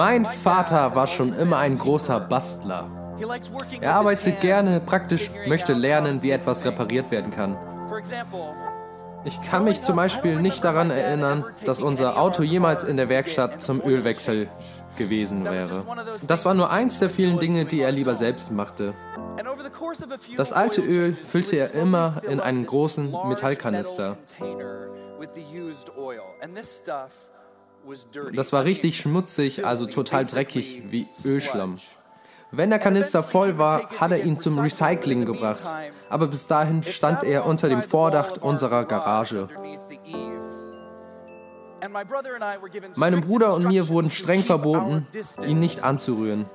Mein Vater war schon immer ein großer Bastler. Er arbeitet gerne, praktisch möchte lernen, wie etwas repariert werden kann. Ich kann mich zum Beispiel nicht daran erinnern, dass unser Auto jemals in der Werkstatt zum Ölwechsel gewesen wäre. Das war nur eins der vielen Dinge, die er lieber selbst machte. Das alte Öl füllte er immer in einen großen Metallkanister. Das war richtig schmutzig, also total dreckig wie Ölschlamm. Wenn der Kanister voll war, hat er ihn zum Recycling gebracht. Aber bis dahin stand er unter dem Vordach unserer Garage. Meinem Bruder und mir wurden streng verboten, ihn nicht anzurühren.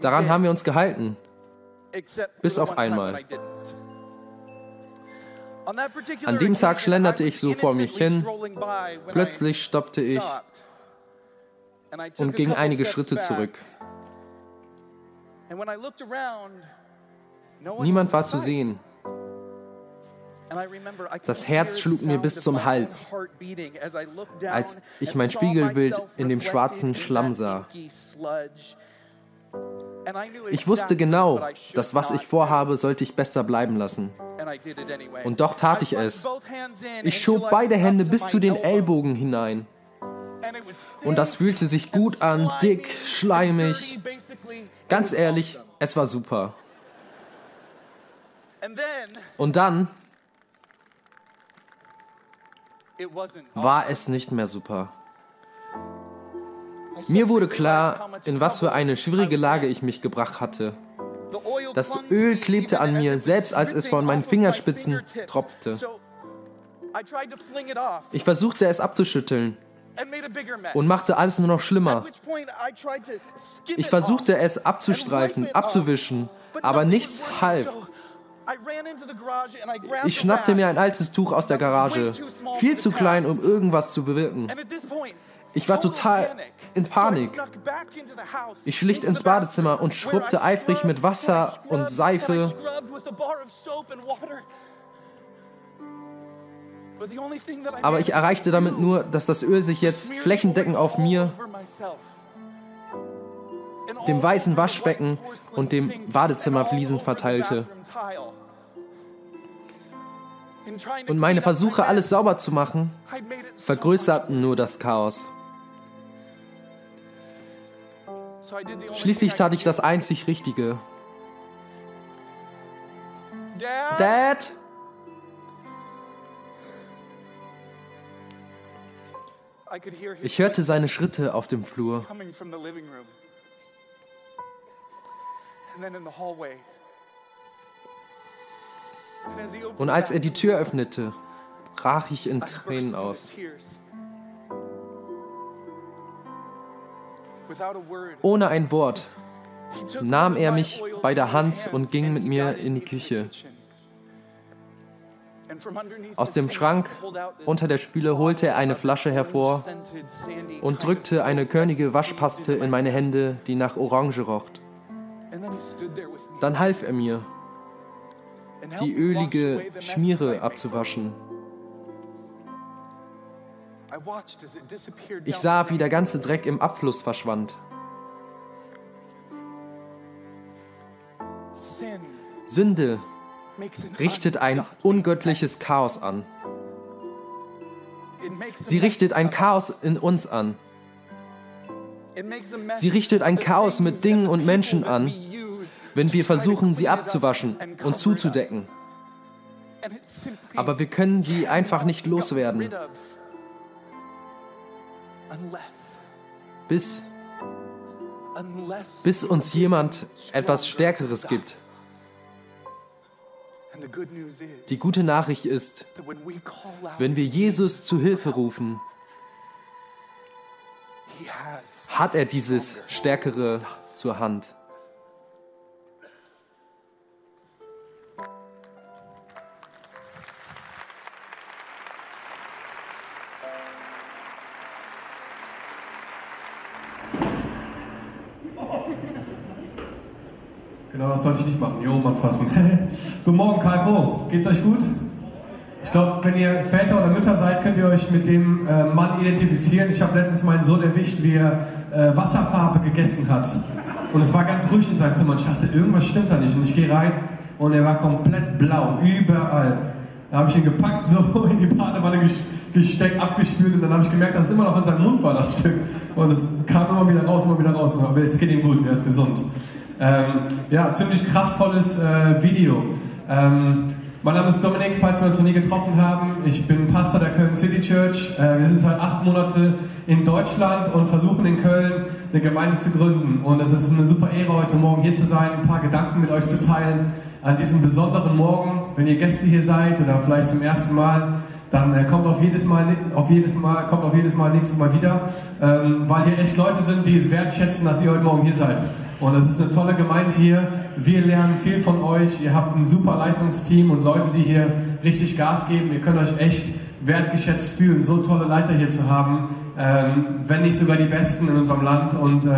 Daran haben wir uns gehalten. Bis auf einmal. An dem Tag schlenderte ich so vor mich hin. Plötzlich stoppte ich und ging einige Schritte zurück. Niemand war zu sehen. Das Herz schlug mir bis zum Hals, als ich mein Spiegelbild in dem schwarzen Schlamm sah. Ich wusste genau, dass was ich vorhabe, sollte ich besser bleiben lassen. Und doch tat ich es. Ich schob beide Hände bis zu den Ellbogen hinein. Und das fühlte sich gut an, dick, schleimig. Ganz ehrlich, es war super. Und dann war es nicht mehr super. Mir wurde klar, in was für eine schwierige Lage ich mich gebracht hatte. Das Öl klebte an mir, selbst als es von meinen Fingerspitzen tropfte. Ich versuchte es abzuschütteln und machte alles nur noch schlimmer. Ich versuchte es abzustreifen, abzuwischen, aber nichts half. Ich schnappte mir ein altes Tuch aus der Garage, viel zu klein, um irgendwas zu bewirken. Ich war total in Panik. Ich schlich ins Badezimmer und schrubbte eifrig mit Wasser und Seife. Aber ich erreichte damit nur, dass das Öl sich jetzt flächendeckend auf mir, dem weißen Waschbecken und dem Badezimmerfliesen verteilte. Und meine Versuche, alles sauber zu machen, vergrößerten nur das Chaos. Schließlich tat ich das einzig Richtige. Dad? Ich hörte seine Schritte auf dem Flur. Und als er die Tür öffnete, brach ich in Tränen aus. Ohne ein Wort nahm er mich bei der Hand und ging mit mir in die Küche. Aus dem Schrank unter der Spüle holte er eine Flasche hervor und drückte eine körnige Waschpaste in meine Hände, die nach Orange rocht. Dann half er mir, die ölige Schmiere abzuwaschen. Ich sah, wie der ganze Dreck im Abfluss verschwand. Sünde richtet ein ungöttliches Chaos an. Sie richtet ein Chaos in uns an. Sie richtet ein Chaos mit Dingen und Menschen an, wenn wir versuchen, sie abzuwaschen und zuzudecken. Aber wir können sie einfach nicht loswerden bis, bis uns jemand etwas Stärkeres gibt. Die gute Nachricht ist, wenn wir Jesus zu Hilfe rufen, hat er dieses Stärkere zur Hand. Genau, das sollte ich nicht machen. Hier oben anfassen. Guten Morgen, KFO. Geht's euch gut? Ich glaube, wenn ihr Väter oder Mütter seid, könnt ihr euch mit dem äh, Mann identifizieren. Ich habe letztens meinen Sohn erwischt, wie er äh, Wasserfarbe gegessen hat. Und es war ganz ruhig in seinem Zimmer. Ich dachte, irgendwas stimmt da nicht. Und ich gehe rein und er war komplett blau, überall. Da habe ich ihn gepackt, so in die Badewanne gesteckt, abgespült und dann habe ich gemerkt, dass es immer noch in seinem Mund war, das Stück. Und es kam immer wieder raus, immer wieder raus. Aber es geht ihm gut, er ist gesund. Ähm, ja, ziemlich kraftvolles äh, Video. Ähm, mein Name ist Dominik, falls wir uns noch nie getroffen haben. Ich bin Pastor der Köln City Church. Äh, wir sind seit acht Monaten in Deutschland und versuchen in Köln eine Gemeinde zu gründen. Und es ist eine super Ehre, heute Morgen hier zu sein, ein paar Gedanken mit euch zu teilen an diesem besonderen Morgen. Wenn ihr Gäste hier seid oder vielleicht zum ersten Mal, dann äh, kommt auf jedes Mal, auf jedes Mal, kommt auf jedes Mal nächstes Mal wieder, ähm, weil hier echt Leute sind, die es wertschätzen, dass ihr heute Morgen hier seid. Und es ist eine tolle Gemeinde hier. Wir lernen viel von euch. Ihr habt ein super Leitungsteam und Leute, die hier richtig Gas geben. Ihr könnt euch echt wertgeschätzt fühlen, so tolle Leiter hier zu haben, ähm, wenn nicht sogar die Besten in unserem Land. Und äh,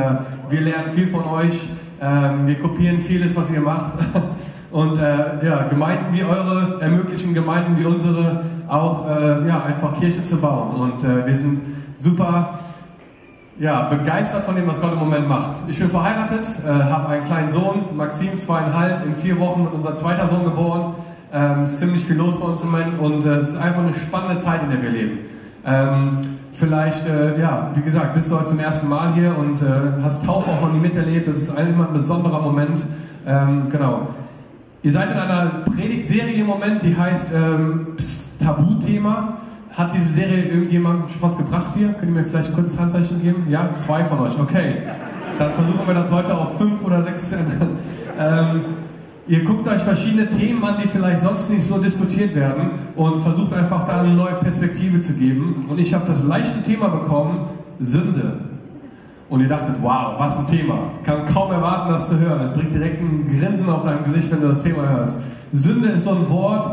wir lernen viel von euch. Ähm, wir kopieren vieles, was ihr macht. Und äh, ja, Gemeinden wie eure ermöglichen Gemeinden wie unsere auch äh, ja, einfach Kirche zu bauen. Und äh, wir sind super ja, begeistert von dem, was Gott im Moment macht. Ich bin verheiratet, äh, habe einen kleinen Sohn, Maxim, zweieinhalb, in vier Wochen wird unser zweiter Sohn geboren. Ähm, ist ziemlich viel los bei uns im Moment und äh, es ist einfach eine spannende Zeit, in der wir leben. Ähm, vielleicht, äh, ja, wie gesagt, bist du heute zum ersten Mal hier und äh, hast Taufe auch noch nie miterlebt. Das ist immer ein besonderer Moment. Ähm, genau. Ihr seid in einer Predigtserie im Moment, die heißt ähm, Tabuthema. Hat diese Serie irgendjemand was gebracht hier? Könnt ihr mir vielleicht kurz Handzeichen geben? Ja, zwei von euch, okay. Dann versuchen wir das heute auf fünf oder sechs zu ändern. Ähm, ihr guckt euch verschiedene Themen an, die vielleicht sonst nicht so diskutiert werden und versucht einfach da eine neue Perspektive zu geben. Und ich habe das leichte Thema bekommen, Sünde. Und ihr dachtet, wow, was ein Thema. Ich kann kaum erwarten, das zu hören. Es bringt direkt ein Grinsen auf deinem Gesicht, wenn du das Thema hörst. Sünde ist so ein Wort,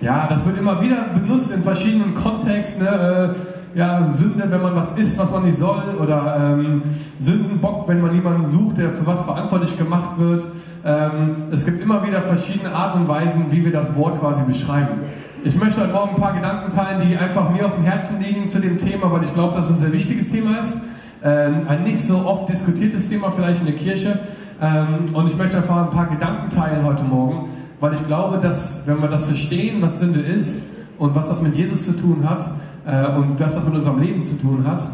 ja, das wird immer wieder benutzt in verschiedenen Kontexten. Ne? Äh, ja, Sünde, wenn man was isst, was man nicht soll, oder ähm, Sündenbock, wenn man jemanden sucht, der für was verantwortlich gemacht wird. Ähm, es gibt immer wieder verschiedene Arten und Weisen, wie wir das Wort quasi beschreiben. Ich möchte heute Morgen ein paar Gedanken teilen, die einfach mir auf dem Herzen liegen zu dem Thema, weil ich glaube, dass es ein sehr wichtiges Thema ist. Ähm, ein nicht so oft diskutiertes Thema vielleicht in der Kirche. Ähm, und ich möchte einfach ein paar Gedanken teilen heute Morgen, weil ich glaube, dass wenn wir das verstehen, was Sünde ist und was das mit Jesus zu tun hat äh, und was das mit unserem Leben zu tun hat,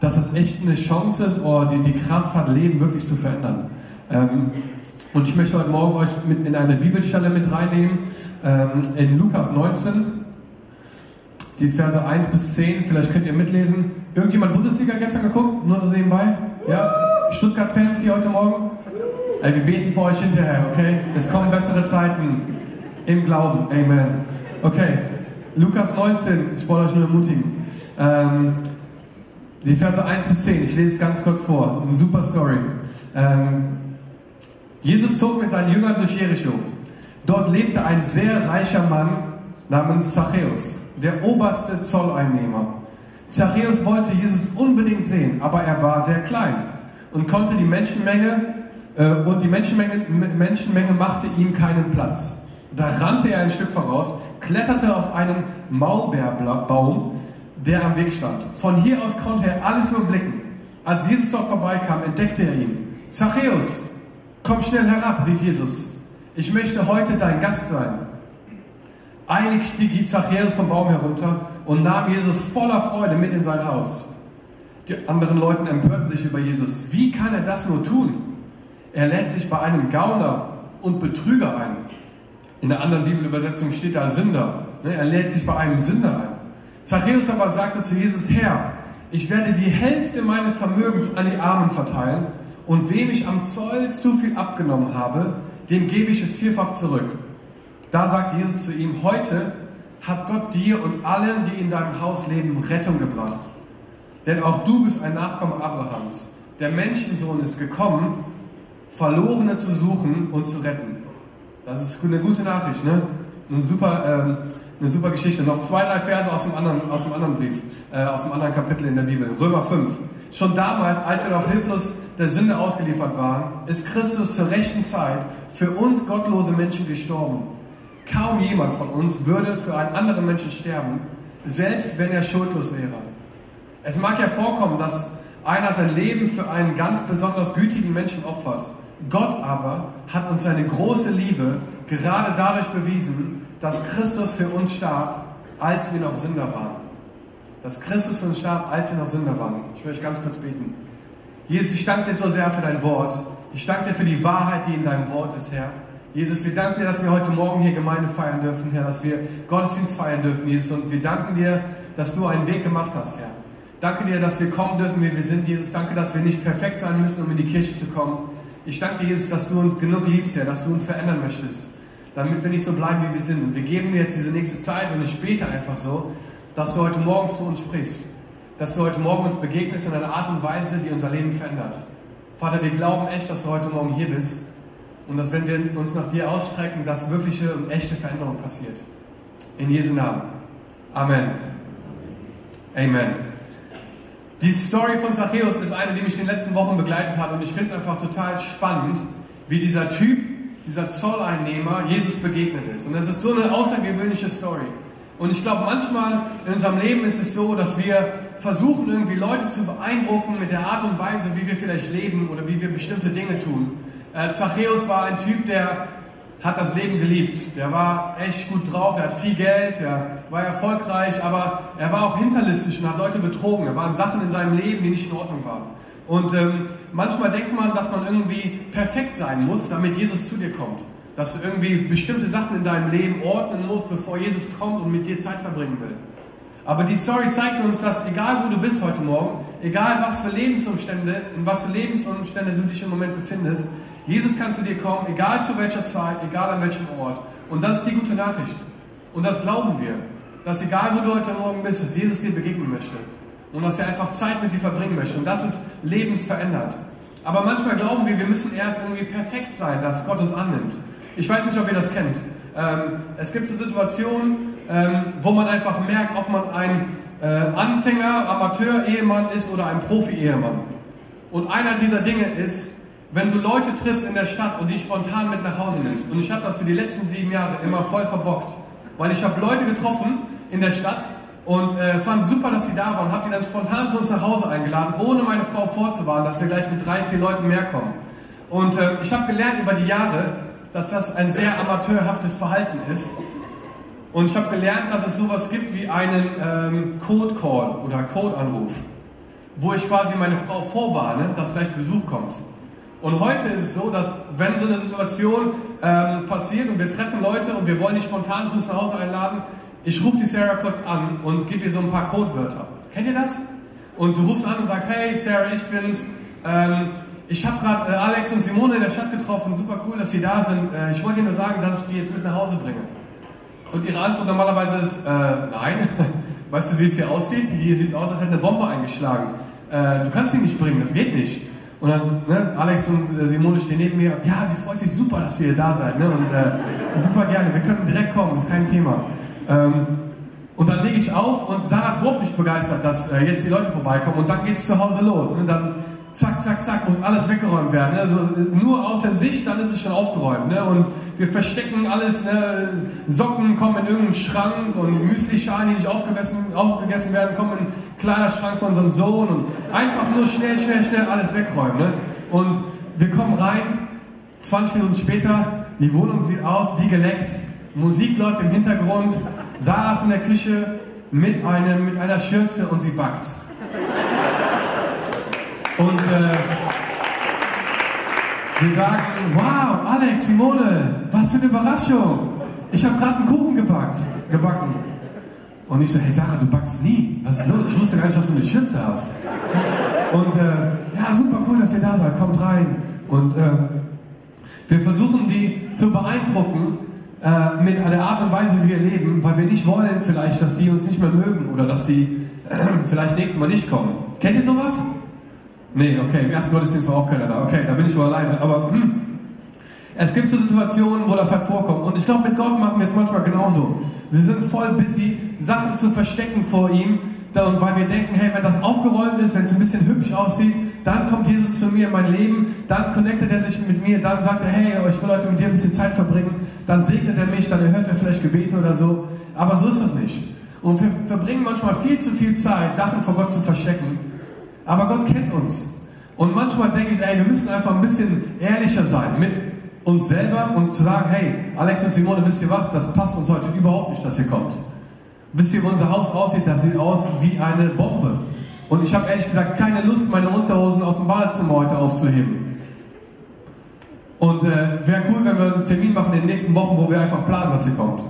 dass das echt eine Chance ist oder die, die Kraft hat, Leben wirklich zu verändern. Ähm, und ich möchte heute Morgen euch mit in eine Bibelstelle mit reinnehmen, ähm, in Lukas 19, die Verse 1 bis 10, vielleicht könnt ihr mitlesen. Irgendjemand Bundesliga gestern geguckt? Nur das nebenbei? Ja? Stuttgart-Fans hier heute Morgen? Ey, wir beten für euch hinterher, okay? Es kommen bessere Zeiten im Glauben. Amen. Okay, Lukas 19, ich wollte euch nur ermutigen. Ähm, die Verse 1 bis 10, ich lese es ganz kurz vor. Eine super Story. Ähm, Jesus zog mit seinen Jüngern durch Jericho. Dort lebte ein sehr reicher Mann namens Zachäus, der oberste Zolleinnehmer. Zachäus wollte Jesus unbedingt sehen, aber er war sehr klein und konnte die Menschenmenge und die Menschenmenge, Menschenmenge machte ihm keinen Platz. Da rannte er ein Stück voraus, kletterte auf einen Maulbeerbaum, der am Weg stand. Von hier aus konnte er alles überblicken. Als Jesus dort vorbeikam, entdeckte er ihn. Zachäus, komm schnell herab, rief Jesus. Ich möchte heute dein Gast sein. Eilig stieg Zachäus vom Baum herunter und nahm Jesus voller Freude mit in sein Haus. Die anderen Leute empörten sich über Jesus. Wie kann er das nur tun? Er lädt sich bei einem Gauner und Betrüger ein. In der anderen Bibelübersetzung steht da Sünder. Ne, er lädt sich bei einem Sünder ein. Zachäus aber sagte zu Jesus, Herr, ich werde die Hälfte meines Vermögens an die Armen verteilen und wem ich am Zoll zu viel abgenommen habe, dem gebe ich es vierfach zurück. Da sagt Jesus zu ihm, heute hat Gott dir und allen, die in deinem Haus leben, Rettung gebracht. Denn auch du bist ein Nachkomme Abrahams. Der Menschensohn ist gekommen, Verlorene zu suchen und zu retten. Das ist eine gute Nachricht, ne? Eine super, ähm, eine super Geschichte. Noch zwei, drei Verse aus dem anderen, aus dem anderen Brief, äh, aus dem anderen Kapitel in der Bibel. Römer 5. Schon damals, als wir noch hilflos der Sünde ausgeliefert waren, ist Christus zur rechten Zeit für uns gottlose Menschen gestorben. Kaum jemand von uns würde für einen anderen Menschen sterben, selbst wenn er schuldlos wäre. Es mag ja vorkommen, dass einer sein Leben für einen ganz besonders gütigen Menschen opfert. Gott aber hat uns seine große Liebe gerade dadurch bewiesen, dass Christus für uns starb, als wir noch Sünder waren. Dass Christus für uns starb, als wir noch Sünder waren. Ich möchte ganz kurz beten. Jesus, ich danke dir so sehr für dein Wort. Ich danke dir für die Wahrheit, die in deinem Wort ist, Herr. Jesus, wir danken dir, dass wir heute Morgen hier Gemeinde feiern dürfen, Herr, dass wir Gottesdienst feiern dürfen, Jesus. Und wir danken dir, dass du einen Weg gemacht hast, Herr. Danke dir, dass wir kommen dürfen, wie wir sind, Jesus. Danke, dass wir nicht perfekt sein müssen, um in die Kirche zu kommen. Ich danke dir, Jesus, dass du uns genug liebst, Herr, dass du uns verändern möchtest, damit wir nicht so bleiben, wie wir sind. Und wir geben dir jetzt diese nächste Zeit und ich bete einfach so, dass du heute Morgen zu uns sprichst. Dass du heute Morgen uns begegnest in einer Art und Weise, die unser Leben verändert. Vater, wir glauben echt, dass du heute Morgen hier bist und dass, wenn wir uns nach dir ausstrecken, dass wirkliche und echte Veränderung passiert. In Jesu Namen. Amen. Amen. Die Story von Zachäus ist eine, die mich in den letzten Wochen begleitet hat und ich finde es einfach total spannend, wie dieser Typ, dieser Zolleinnehmer Jesus begegnet ist. Und es ist so eine außergewöhnliche Story. Und ich glaube, manchmal in unserem Leben ist es so, dass wir versuchen, irgendwie Leute zu beeindrucken mit der Art und Weise, wie wir vielleicht leben oder wie wir bestimmte Dinge tun. Äh, Zachäus war ein Typ, der hat das Leben geliebt. Der war echt gut drauf, er hat viel Geld, er war erfolgreich, aber er war auch hinterlistig und hat Leute betrogen. Er waren Sachen in seinem Leben, die nicht in Ordnung waren. Und ähm, manchmal denkt man, dass man irgendwie perfekt sein muss, damit Jesus zu dir kommt. Dass du irgendwie bestimmte Sachen in deinem Leben ordnen musst, bevor Jesus kommt und mit dir Zeit verbringen will. Aber die Story zeigt uns, dass egal wo du bist heute Morgen, egal was für Lebensumstände, in was für Lebensumstände du dich im Moment befindest, Jesus kann zu dir kommen, egal zu welcher Zeit, egal an welchem Ort. Und das ist die gute Nachricht. Und das glauben wir. Dass egal wo du heute Morgen bist, dass Jesus dir begegnen möchte. Und dass er einfach Zeit mit dir verbringen möchte. Und das ist lebensverändert. Aber manchmal glauben wir, wir müssen erst irgendwie perfekt sein, dass Gott uns annimmt. Ich weiß nicht, ob ihr das kennt. Ähm, es gibt so Situationen, ähm, wo man einfach merkt, ob man ein äh, Anfänger, Amateur-Ehemann ist oder ein Profi-Ehemann. Und einer dieser Dinge ist, wenn du Leute triffst in der Stadt und die spontan mit nach Hause nimmst, und ich habe das für die letzten sieben Jahre immer voll verbockt, weil ich habe Leute getroffen in der Stadt und äh, fand super, dass die da waren habe die dann spontan zu uns nach Hause eingeladen, ohne meine Frau vorzuwarnen, dass wir gleich mit drei, vier Leuten mehr kommen. Und äh, ich habe gelernt über die Jahre, dass das ein sehr amateurhaftes Verhalten ist. Und ich habe gelernt, dass es sowas gibt wie einen ähm, Code Call oder Code Anruf, wo ich quasi meine Frau vorwarne, dass gleich Besuch kommt. Und heute ist es so, dass wenn so eine Situation ähm, passiert und wir treffen Leute und wir wollen die spontan zu uns nach Hause einladen, ich rufe die Sarah kurz an und gebe ihr so ein paar Codewörter. Kennt ihr das? Und du rufst an und sagst, hey Sarah, ich bin's. Ähm, ich habe gerade äh, Alex und Simone in der Stadt getroffen. Super cool, dass sie da sind. Äh, ich wollte dir nur sagen, dass ich die jetzt mit nach Hause bringe. Und ihre Antwort normalerweise ist, äh, nein. weißt du, wie es hier aussieht? Hier sieht es aus, als hätte eine Bombe eingeschlagen. Äh, du kannst sie nicht bringen, das geht nicht. Und dann, ne, Alex und äh, Simone stehen neben mir. Ja, sie freut sich super, dass ihr da seid. Ne? Und äh, super gerne. Wir können direkt kommen, ist kein Thema. Ähm, und dann lege ich auf und Sarah ist überhaupt nicht begeistert, dass äh, jetzt die Leute vorbeikommen. Und dann geht es zu Hause los. Ne? Dann zack, zack, zack, muss alles weggeräumt werden. Ne? Also nur aus der Sicht, dann ist es schon aufgeräumt. Ne? Und wir verstecken alles, ne? Socken kommen in irgendeinen Schrank und Müsli-Schalen, die nicht aufgegessen, aufgegessen werden, kommen in einen kleiner Schrank von unserem Sohn und einfach nur schnell, schnell, schnell alles wegräumen. Ne? Und wir kommen rein, 20 Minuten später, die Wohnung sieht aus wie geleckt, Musik läuft im Hintergrund, Sarah ist in der Küche mit, einem, mit einer Schürze und sie backt. Und äh, wir sagen, wow, Alex, Simone, was für eine Überraschung. Ich habe gerade einen Kuchen gebackt, gebacken. Und ich so, hey Sarah, du backst nie. Was ist los? Ich wusste gar nicht, dass du eine Schürze hast. Und äh, ja, super cool, dass ihr da seid. Kommt rein. Und äh, wir versuchen, die zu beeindrucken äh, mit der Art und Weise, wie wir leben, weil wir nicht wollen vielleicht, dass die uns nicht mehr mögen oder dass die vielleicht nächstes Mal nicht kommen. Kennt ihr sowas? Nee, okay, im ersten Gottesdienst war auch keiner da. Okay, da bin ich wohl alleine. Aber hm, es gibt so Situationen, wo das halt vorkommt. Und ich glaube, mit Gott machen wir es manchmal genauso. Wir sind voll busy, Sachen zu verstecken vor ihm, und weil wir denken, hey, wenn das aufgeräumt ist, wenn es ein bisschen hübsch aussieht, dann kommt Jesus zu mir in mein Leben, dann connectet er sich mit mir, dann sagt er, hey, ich will heute mit dir ein bisschen Zeit verbringen, dann segnet er mich, dann erhört er vielleicht Gebete oder so. Aber so ist das nicht. Und wir verbringen manchmal viel zu viel Zeit, Sachen vor Gott zu verstecken. Aber Gott kennt uns. Und manchmal denke ich, ey, wir müssen einfach ein bisschen ehrlicher sein mit uns selber und zu sagen, hey, Alex und Simone, wisst ihr was, das passt uns heute überhaupt nicht, dass ihr kommt. Wisst ihr, wie unser Haus aussieht? Das sieht aus wie eine Bombe. Und ich habe ehrlich gesagt keine Lust, meine Unterhosen aus dem Badezimmer heute aufzuheben. Und äh, wäre cool, wenn wir einen Termin machen in den nächsten Wochen, wo wir einfach planen, dass ihr kommt.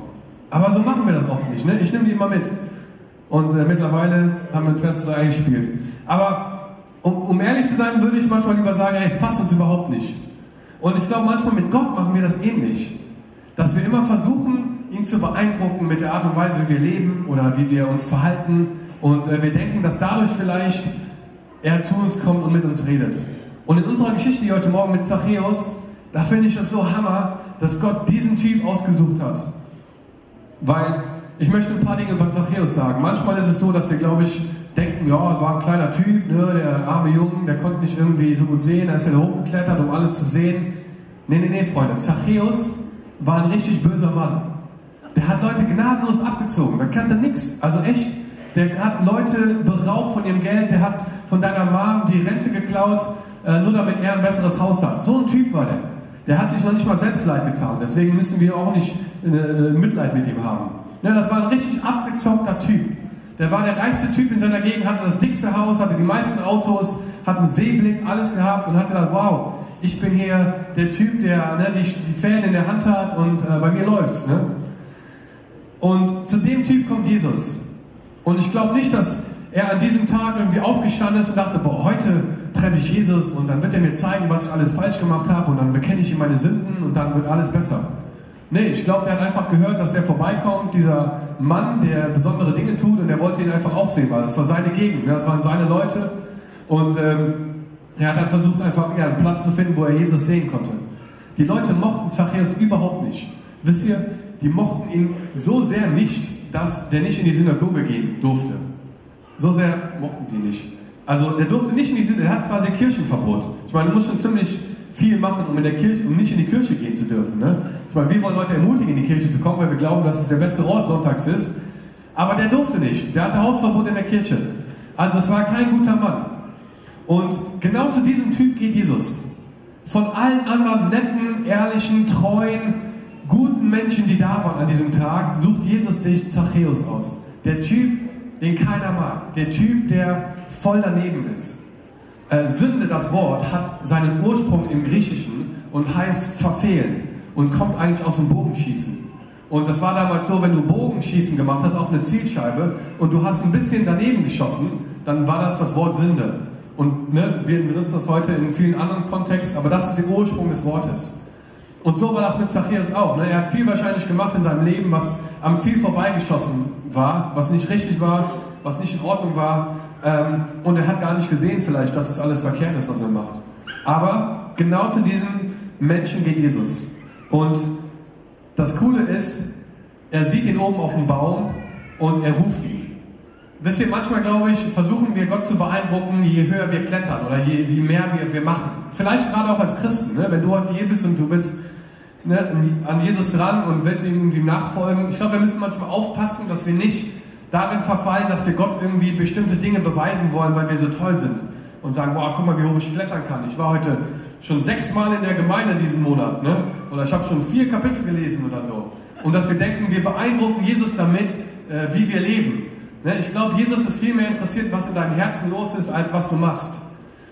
Aber so machen wir das oft nicht. Ne? Ich nehme die immer mit. Und äh, mittlerweile haben wir uns ganz neu eingespielt. Aber um, um, ehrlich zu sein, würde ich manchmal lieber sagen, ey, es passt uns überhaupt nicht. Und ich glaube, manchmal mit Gott machen wir das ähnlich. Dass wir immer versuchen, ihn zu beeindrucken mit der Art und Weise, wie wir leben oder wie wir uns verhalten. Und äh, wir denken, dass dadurch vielleicht er zu uns kommt und mit uns redet. Und in unserer Geschichte heute Morgen mit Zachäus, da finde ich es so hammer, dass Gott diesen Typ ausgesucht hat. Weil ich möchte ein paar Dinge über Zachäus sagen. Manchmal ist es so, dass wir, glaube ich, denken, ja, es war ein kleiner Typ, ne, der arme Junge, der konnte nicht irgendwie so gut sehen, er ist ja hochgeklettert, um alles zu sehen. Nee, nee, nee, Freunde, Zachäus war ein richtig böser Mann. Der hat Leute gnadenlos abgezogen, der kannte nichts, also echt. Der hat Leute beraubt von ihrem Geld, der hat von deiner Mom die Rente geklaut, äh, nur damit er ein besseres Haus hat. So ein Typ war der. Der hat sich noch nicht mal selbst leid getan. Deswegen müssen wir auch nicht äh, Mitleid mit ihm haben. Ja, das war ein richtig abgezockter Typ. Der war der reichste Typ in seiner Gegend, hatte das dickste Haus, hatte die meisten Autos, hat einen Seeblick, alles gehabt und hat gedacht, wow, ich bin hier der Typ, der ne, die, die Fäden in der Hand hat und äh, bei mir läuft's. Ne? Und zu dem Typ kommt Jesus. Und ich glaube nicht, dass er an diesem Tag irgendwie aufgestanden ist und dachte, boah, heute treffe ich Jesus und dann wird er mir zeigen, was ich alles falsch gemacht habe und dann bekenne ich ihm meine Sünden und dann wird alles besser. Nee, ich glaube, er hat einfach gehört, dass er vorbeikommt, dieser Mann, der besondere Dinge tut und er wollte ihn einfach auch sehen, weil das war seine Gegend, ne? das waren seine Leute und ähm, er hat dann versucht, einfach ja, einen Platz zu finden, wo er Jesus sehen konnte. Die Leute mochten Zachäus überhaupt nicht. Wisst ihr, die mochten ihn so sehr nicht, dass der nicht in die Synagoge gehen durfte. So sehr mochten sie ihn nicht. Also der durfte nicht in die Synagoge, er hat quasi Kirchenverbot. Ich meine, du musst schon ziemlich viel machen, um, in der Kirche, um nicht in die Kirche gehen zu dürfen. Ne? Ich meine, wir wollen Leute ermutigen, in die Kirche zu kommen, weil wir glauben, dass es der beste Ort sonntags ist. Aber der durfte nicht. Der hatte Hausverbot in der Kirche. Also es war kein guter Mann. Und genau zu diesem Typ geht Jesus. Von allen anderen netten, ehrlichen, treuen, guten Menschen, die da waren an diesem Tag, sucht Jesus sich Zachäus aus. Der Typ, den keiner mag. Der Typ, der voll daneben ist. Äh, Sünde, das Wort, hat seinen Ursprung im Griechischen und heißt verfehlen und kommt eigentlich aus dem Bogenschießen. Und das war damals so, wenn du Bogenschießen gemacht hast auf eine Zielscheibe und du hast ein bisschen daneben geschossen, dann war das das Wort Sünde. Und ne, wir benutzen das heute in vielen anderen Kontexten, aber das ist der Ursprung des Wortes. Und so war das mit Zachäus auch. Ne? Er hat viel wahrscheinlich gemacht in seinem Leben, was am Ziel vorbeigeschossen war, was nicht richtig war, was nicht in Ordnung war. Ähm, und er hat gar nicht gesehen vielleicht, dass es alles verkehrt ist, was er macht. Aber genau zu diesem Menschen geht Jesus. Und das Coole ist, er sieht ihn oben auf dem Baum und er ruft ihn. Wisst ihr, manchmal glaube ich, versuchen wir Gott zu beeindrucken, je höher wir klettern oder je, je mehr wir, wir machen. Vielleicht gerade auch als Christen, ne? wenn du heute hier bist und du bist ne, an Jesus dran und willst ihm irgendwie nachfolgen. Ich glaube, wir müssen manchmal aufpassen, dass wir nicht darin verfallen, dass wir Gott irgendwie bestimmte Dinge beweisen wollen, weil wir so toll sind. Und sagen, boah, guck mal, wie hoch ich klettern kann. Ich war heute schon sechsmal in der Gemeinde diesen Monat. Ne? Oder ich habe schon vier Kapitel gelesen oder so. Und dass wir denken, wir beeindrucken Jesus damit, äh, wie wir leben. Ne? Ich glaube, Jesus ist viel mehr interessiert, was in deinem Herzen los ist, als was du machst.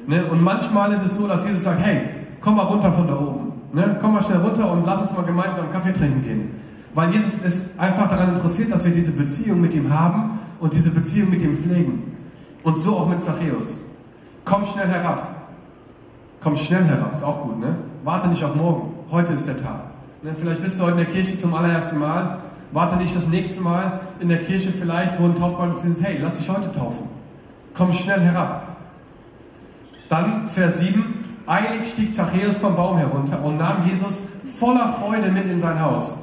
Ne? Und manchmal ist es so, dass Jesus sagt, hey, komm mal runter von da oben. Ne? Komm mal schnell runter und lass uns mal gemeinsam Kaffee trinken gehen. Weil Jesus ist einfach daran interessiert, dass wir diese Beziehung mit ihm haben und diese Beziehung mit ihm pflegen. Und so auch mit Zachäus. Komm schnell herab. Komm schnell herab, ist auch gut, ne? Warte nicht auf morgen. Heute ist der Tag. Ne? Vielleicht bist du heute in der Kirche zum allerersten Mal. Warte nicht das nächste Mal in der Kirche vielleicht, wo ein Taufgottesdienst ist, hey, lass dich heute taufen. Komm schnell herab. Dann Vers 7. Eilig stieg Zachäus vom Baum herunter und nahm Jesus voller Freude mit in sein Haus.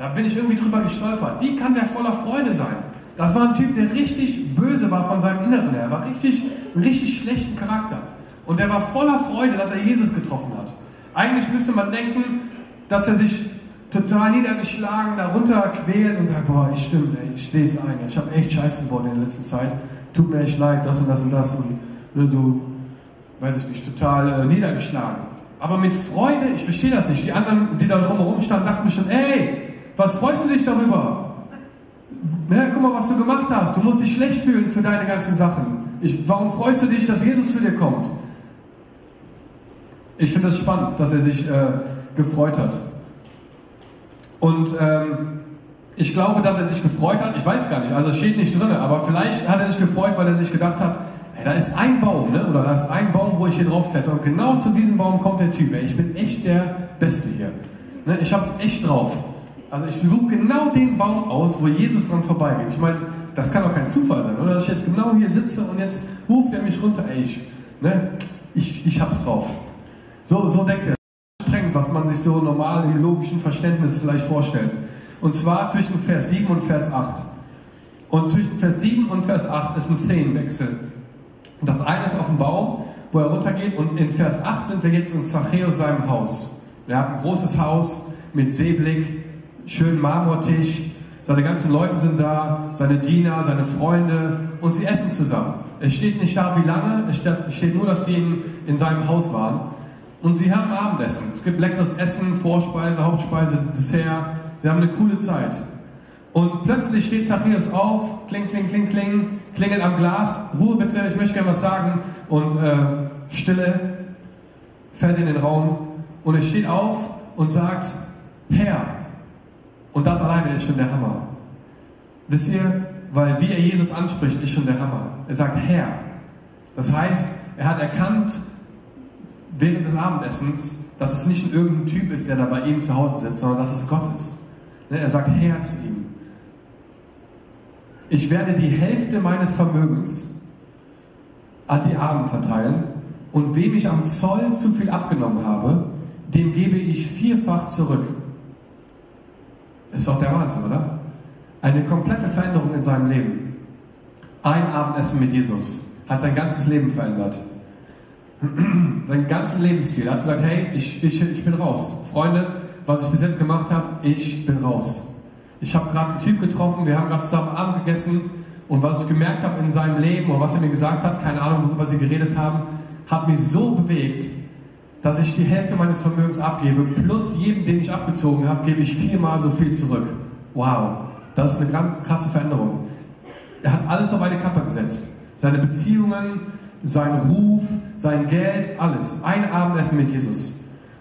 Da bin ich irgendwie drüber gestolpert. Wie kann der voller Freude sein? Das war ein Typ, der richtig böse war von seinem Inneren her. Er war richtig, einen richtig schlechten Charakter. Und er war voller Freude, dass er Jesus getroffen hat. Eigentlich müsste man denken, dass er sich total niedergeschlagen darunter quält und sagt, boah, ich stimme, ey, ich sehe es ein, ich habe echt Scheiß geworden in der letzten Zeit, tut mir echt leid, das und das und das und ne, so, weiß ich nicht, total äh, niedergeschlagen. Aber mit Freude, ich verstehe das nicht. Die anderen, die da drumherum standen, dachten schon, ey, was freust du dich darüber? Ne, guck mal, was du gemacht hast. Du musst dich schlecht fühlen für deine ganzen Sachen. Ich, warum freust du dich, dass Jesus zu dir kommt? Ich finde es das spannend, dass er sich äh, gefreut hat. Und ähm, ich glaube, dass er sich gefreut hat. Ich weiß gar nicht, also es steht nicht drin, aber vielleicht hat er sich gefreut, weil er sich gedacht hat, Ey, da ist ein Baum, ne? oder da ist ein Baum, wo ich hier draufkletter. Und genau zu diesem Baum kommt der Typ. Ey, ich bin echt der Beste hier. Ne? Ich hab's echt drauf. Also ich suche genau den Baum aus, wo Jesus dran vorbeigeht. Ich meine, das kann doch kein Zufall sein, oder? Dass ich jetzt genau hier sitze und jetzt ruft er mich runter. Ey, ich, ne? ich, ich hab's drauf. So, so denkt er. Sprengt, was man sich so normal im logischen Verständnis vielleicht vorstellt. Und zwar zwischen Vers 7 und Vers 8. Und zwischen Vers 7 und Vers 8 ist ein Zehnwechsel. Das eine ist auf dem Baum, wo er runtergeht. Und in Vers 8 sind wir jetzt in Zachäus seinem Haus. Er hat ein großes Haus mit Seeblick, schönen Marmortisch. Seine ganzen Leute sind da, seine Diener, seine Freunde und sie essen zusammen. Es steht nicht da, wie lange, es steht nur, dass sie in, in seinem Haus waren. Und sie haben Abendessen. Es gibt leckeres Essen, Vorspeise, Hauptspeise, Dessert. Sie haben eine coole Zeit. Und plötzlich steht Zachäus auf, kling, kling, kling, kling, klingelt am Glas, Ruhe bitte, ich möchte gerne was sagen. Und äh, Stille fällt in den Raum. Und er steht auf und sagt, Herr. Und das alleine ist schon der Hammer. Wisst ihr, weil wie er Jesus anspricht, ist schon der Hammer. Er sagt Herr. Das heißt, er hat erkannt während des Abendessens, dass es nicht irgendein Typ ist, der da bei ihm zu Hause sitzt, sondern dass es Gott ist. Ne, er sagt Herr zu ihm ich werde die Hälfte meines Vermögens an die Armen verteilen und wem ich am Zoll zu viel abgenommen habe, dem gebe ich vierfach zurück. Ist doch der Wahnsinn, oder? Eine komplette Veränderung in seinem Leben. Ein Abendessen mit Jesus hat sein ganzes Leben verändert. Seinen ganzen Lebensstil. Er hat gesagt, hey, ich, ich, ich bin raus. Freunde, was ich bis jetzt gemacht habe, ich bin raus. Ich habe gerade einen Typ getroffen, wir haben gerade zusammen Abend gegessen und was ich gemerkt habe in seinem Leben und was er mir gesagt hat, keine Ahnung, worüber sie geredet haben, hat mich so bewegt, dass ich die Hälfte meines Vermögens abgebe, plus jedem, den ich abgezogen habe, gebe ich viermal so viel zurück. Wow, das ist eine ganz krasse Veränderung. Er hat alles auf eine Kappe gesetzt. Seine Beziehungen, sein Ruf, sein Geld, alles. Ein Abendessen mit Jesus.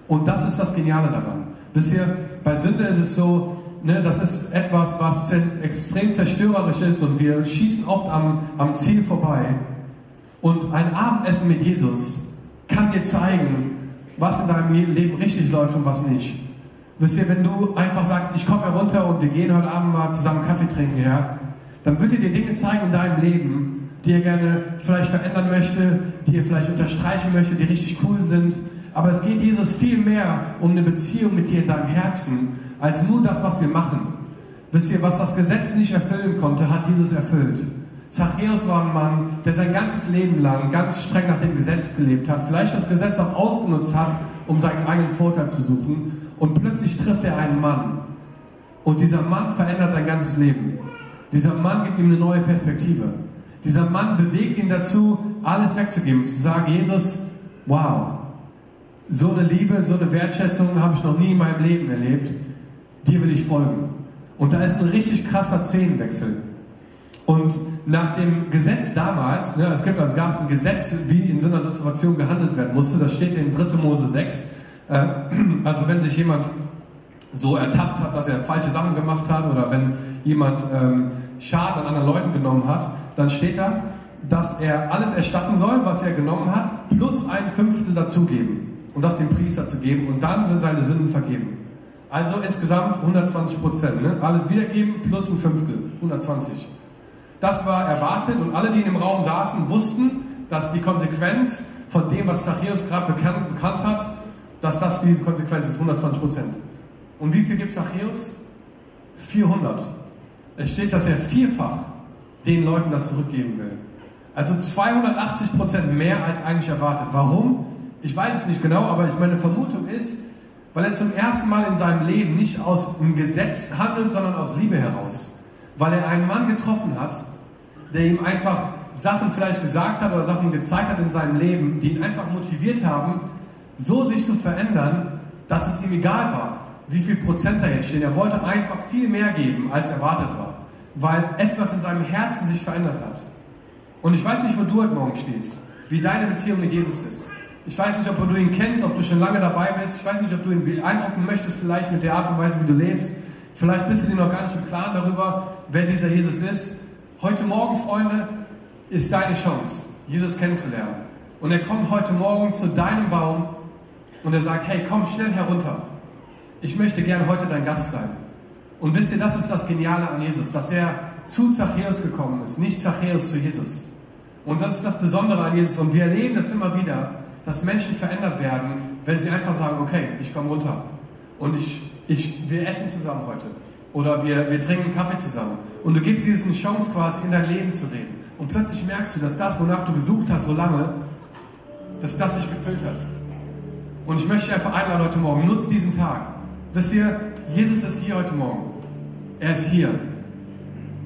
Und das ist das Geniale daran. Ihr, bei Sünde ist es so, ne, das ist etwas, was extrem zerstörerisch ist und wir schießen oft am, am Ziel vorbei. Und ein Abendessen mit Jesus kann dir zeigen, was in deinem Leben richtig läuft und was nicht. Wisst ihr, wenn du einfach sagst, ich komme herunter und wir gehen heute Abend mal zusammen Kaffee trinken, ja, dann wird er dir Dinge zeigen in deinem Leben, die er gerne vielleicht verändern möchte, die er vielleicht unterstreichen möchte, die richtig cool sind. Aber es geht Jesus viel mehr um eine Beziehung mit dir in deinem Herzen, als nur das, was wir machen. Wisst ihr, was das Gesetz nicht erfüllen konnte, hat Jesus erfüllt. Zachäus war ein Mann, der sein ganzes Leben lang ganz streng nach dem Gesetz gelebt hat, vielleicht das Gesetz auch ausgenutzt hat, um seinen eigenen Vorteil zu suchen. Und plötzlich trifft er einen Mann. Und dieser Mann verändert sein ganzes Leben. Dieser Mann gibt ihm eine neue Perspektive. Dieser Mann bewegt ihn dazu, alles wegzugeben, zu sagen, Jesus, wow, so eine Liebe, so eine Wertschätzung habe ich noch nie in meinem Leben erlebt dir will ich folgen. Und da ist ein richtig krasser Szenenwechsel. Und nach dem Gesetz damals, ne, es gibt also gab ein Gesetz, wie in so einer Situation gehandelt werden musste, das steht in 3. Mose 6. Äh, also wenn sich jemand so ertappt hat, dass er falsche Sachen gemacht hat oder wenn jemand ähm, Schaden an anderen Leuten genommen hat, dann steht da, dass er alles erstatten soll, was er genommen hat, plus ein Fünftel dazugeben und das dem Priester zu geben und dann sind seine Sünden vergeben. Also insgesamt 120 Prozent. Ne? Alles wiedergeben plus ein Fünftel, 120. Das war erwartet und alle, die in dem Raum saßen, wussten, dass die Konsequenz von dem, was Zachäus gerade bekannt, bekannt hat, dass das diese Konsequenz ist, 120 Prozent. Und wie viel gibt Zachäus? 400. Es steht, dass er vierfach den Leuten das zurückgeben will. Also 280 Prozent mehr als eigentlich erwartet. Warum? Ich weiß es nicht genau, aber meine Vermutung ist, weil er zum ersten Mal in seinem Leben nicht aus einem Gesetz handelt, sondern aus Liebe heraus. Weil er einen Mann getroffen hat, der ihm einfach Sachen vielleicht gesagt hat oder Sachen gezeigt hat in seinem Leben, die ihn einfach motiviert haben, so sich zu verändern, dass es ihm egal war, wie viel Prozent da jetzt stehen. Er wollte einfach viel mehr geben, als erwartet war, weil etwas in seinem Herzen sich verändert hat. Und ich weiß nicht, wo du heute Morgen stehst, wie deine Beziehung mit Jesus ist. Ich weiß nicht, ob du ihn kennst, ob du schon lange dabei bist. Ich weiß nicht, ob du ihn beeindrucken möchtest, vielleicht mit der Art und Weise, wie du lebst. Vielleicht bist du dir noch gar nicht im Klaren darüber, wer dieser Jesus ist. Heute Morgen, Freunde, ist deine Chance, Jesus kennenzulernen. Und er kommt heute Morgen zu deinem Baum und er sagt, hey, komm schnell herunter. Ich möchte gerne heute dein Gast sein. Und wisst ihr, das ist das Geniale an Jesus, dass er zu Zachäus gekommen ist, nicht Zachäus zu Jesus. Und das ist das Besondere an Jesus. Und wir erleben das immer wieder, dass Menschen verändert werden, wenn sie einfach sagen, okay, ich komme runter. Und ich, ich, wir essen zusammen heute. Oder wir, wir trinken Kaffee zusammen. Und du gibst dir eine Chance quasi in dein Leben zu reden. Und plötzlich merkst du, dass das, wonach du gesucht hast so lange, dass das sich gefüllt hat. Und ich möchte einfach einladen heute Morgen, nutzt diesen Tag. Wisst ihr, Jesus ist hier heute Morgen. Er ist hier.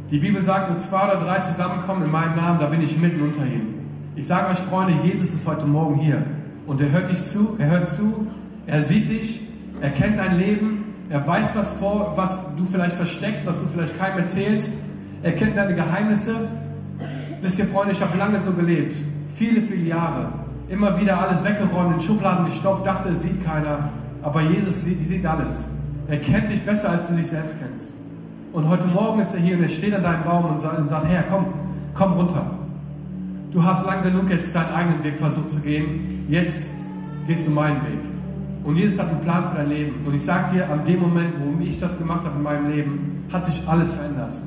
Die Bibel sagt, wenn zwei oder drei zusammenkommen in meinem Namen, da bin ich mitten unter ihnen. Ich sage euch, Freunde, Jesus ist heute Morgen hier. Und er hört dich zu, er hört zu, er sieht dich, er kennt dein Leben, er weiß, was, vor, was du vielleicht versteckst, was du vielleicht keinem erzählst. Er kennt deine Geheimnisse. Wisst ihr, Freunde, ich habe lange so gelebt. Viele, viele Jahre. Immer wieder alles weggeräumt, in Schubladen gestopft, dachte, es sieht keiner. Aber Jesus sieht, sieht alles. Er kennt dich besser, als du dich selbst kennst. Und heute Morgen ist er hier und er steht an deinem Baum und sagt, Herr, komm, komm runter. Du hast lang genug jetzt deinen eigenen Weg versucht zu gehen. Jetzt gehst du meinen Weg. Und Jesus hat einen Plan für dein Leben. Und ich sage dir, an dem Moment, wo ich das gemacht habe in meinem Leben, hat sich alles verändert.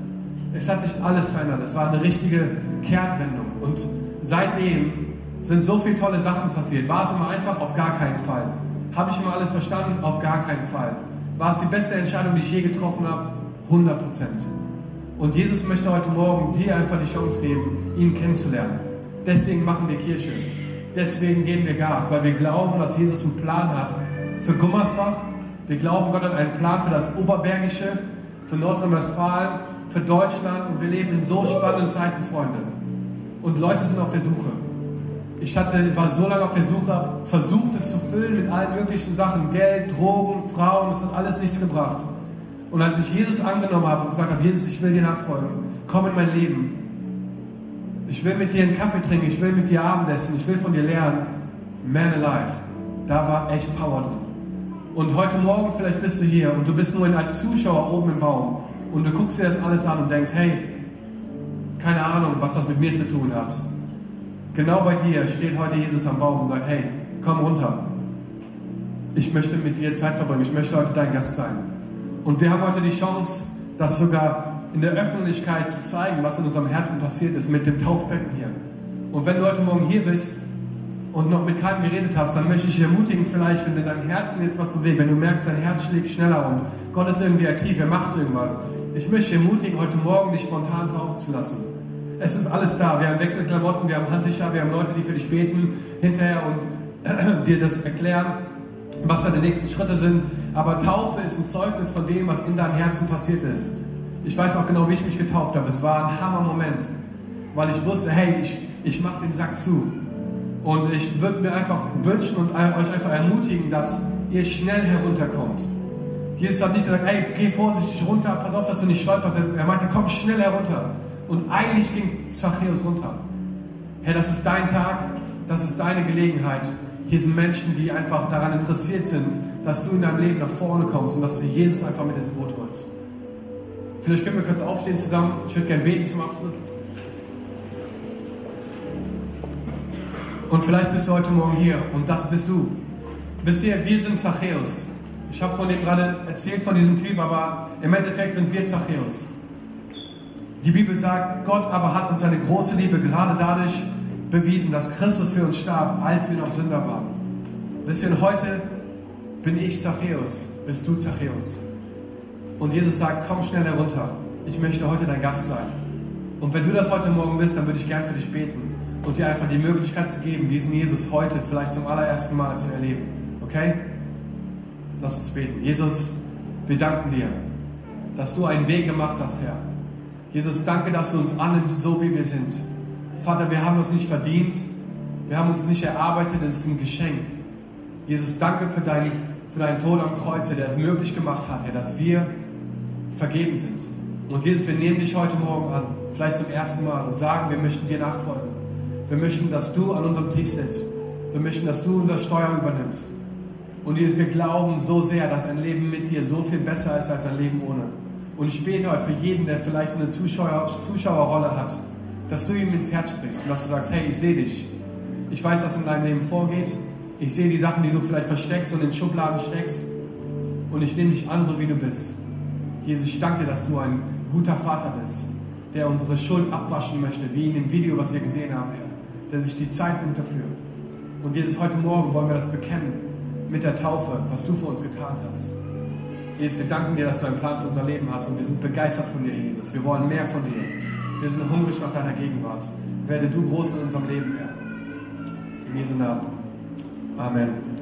Es hat sich alles verändert. Es war eine richtige Kehrtwendung. Und seitdem sind so viele tolle Sachen passiert. War es immer einfach? Auf gar keinen Fall. Habe ich immer alles verstanden? Auf gar keinen Fall. War es die beste Entscheidung, die ich je getroffen habe? 100 Prozent. Und Jesus möchte heute Morgen dir einfach die Chance geben, ihn kennenzulernen. Deswegen machen wir Kirche. Deswegen geben wir Gas, weil wir glauben, dass Jesus einen Plan hat für Gummersbach. Wir glauben, Gott hat einen Plan für das Oberbergische, für Nordrhein-Westfalen, für Deutschland. Und wir leben in so spannenden Zeiten, Freunde. Und Leute sind auf der Suche. Ich hatte, war so lange auf der Suche, habe versucht, es zu füllen mit allen möglichen Sachen. Geld, Drogen, Frauen, das hat alles nichts gebracht. Und als ich Jesus angenommen habe und gesagt habe, Jesus, ich will dir nachfolgen, komm in mein Leben. Ich will mit dir einen Kaffee trinken, ich will mit dir Abendessen, ich will von dir lernen. Man alive. Da war echt Power drin. Und heute Morgen vielleicht bist du hier und du bist nur als Zuschauer oben im Baum und du guckst dir das alles an und denkst, hey, keine Ahnung, was das mit mir zu tun hat. Genau bei dir steht heute Jesus am Baum und sagt, hey, komm runter. Ich möchte mit dir Zeit verbringen, ich möchte heute dein Gast sein. Und wir haben heute die Chance, das sogar in der Öffentlichkeit zu zeigen, was in unserem Herzen passiert ist mit dem Taufbecken hier. Und wenn du heute Morgen hier bist und noch mit keinem geredet hast, dann möchte ich dich ermutigen, vielleicht, wenn in deinem Herzen jetzt was bewegt, wenn du merkst, dein Herz schlägt schneller und Gott ist irgendwie aktiv, er macht irgendwas. Ich möchte dich ermutigen, heute Morgen dich spontan taufen zu lassen. Es ist alles da. Wir haben Wechselklamotten, wir haben Handtücher, wir haben Leute, die für dich beten hinterher und dir das erklären was deine nächsten Schritte sind. Aber Taufe ist ein Zeugnis von dem, was in deinem Herzen passiert ist. Ich weiß auch genau, wie ich mich getauft habe. Es war ein Hammer-Moment, weil ich wusste, hey, ich, ich mache den Sack zu. Und ich würde mir einfach wünschen und euch einfach ermutigen, dass ihr schnell herunterkommt. Jesus hat nicht gesagt, hey, geh vorsichtig runter, pass auf, dass du nicht stolperst. Er meinte, komm schnell herunter. Und eilig ging Zachäus runter. Herr, das ist dein Tag, das ist deine Gelegenheit. Hier sind Menschen, die einfach daran interessiert sind, dass du in deinem Leben nach vorne kommst und dass du Jesus einfach mit ins Boot holst. Vielleicht können wir kurz aufstehen zusammen. Ich würde gerne beten zum Abschluss. Und vielleicht bist du heute Morgen hier und das bist du. Wisst ihr, wir sind Zachäus. Ich habe von dem gerade erzählt, von diesem Typ, aber im Endeffekt sind wir Zachäus. Die Bibel sagt, Gott aber hat uns seine große Liebe gerade dadurch bewiesen, dass Christus für uns starb, als wir noch Sünder waren. Wisst ihr, heute bin ich Zachäus, bist du Zachäus. Und Jesus sagt, komm schnell herunter. Ich möchte heute dein Gast sein. Und wenn du das heute Morgen bist, dann würde ich gern für dich beten und dir einfach die Möglichkeit zu geben, diesen Jesus heute vielleicht zum allerersten Mal zu erleben. Okay? Lass uns beten. Jesus, wir danken dir, dass du einen Weg gemacht hast, Herr. Jesus, danke, dass du uns annimmst, so wie wir sind. Vater, wir haben uns nicht verdient, wir haben uns nicht erarbeitet, es ist ein Geschenk. Jesus, danke für deinen, für deinen Tod am Kreuze, der es möglich gemacht hat, Herr, dass wir vergeben sind. Und Jesus, wir nehmen dich heute Morgen an, vielleicht zum ersten Mal, und sagen, wir möchten dir nachfolgen. Wir möchten, dass du an unserem Tisch sitzt. Wir möchten, dass du unser Steuer übernimmst. Und Jesus, wir glauben so sehr, dass ein Leben mit dir so viel besser ist als ein Leben ohne. Und bete heute für jeden, der vielleicht so eine Zuschauer, Zuschauerrolle hat, dass du ihm ins Herz sprichst und dass du sagst, hey, ich sehe dich. Ich weiß, was in deinem Leben vorgeht. Ich sehe die Sachen, die du vielleicht versteckst und in Schubladen steckst. Und ich nehme dich an, so wie du bist. Jesus, ich danke dir, dass du ein guter Vater bist, der unsere Schuld abwaschen möchte, wie in dem Video, was wir gesehen haben, Herr. Der sich die Zeit nimmt dafür. Und Jesus, heute Morgen wollen wir das bekennen mit der Taufe, was du für uns getan hast. Jesus, wir danken dir, dass du einen Plan für unser Leben hast und wir sind begeistert von dir, Jesus. Wir wollen mehr von dir. Wir sind hungrig nach deiner Gegenwart. Werde du groß in unserem Leben, Herr. In Jesu Namen. Amen.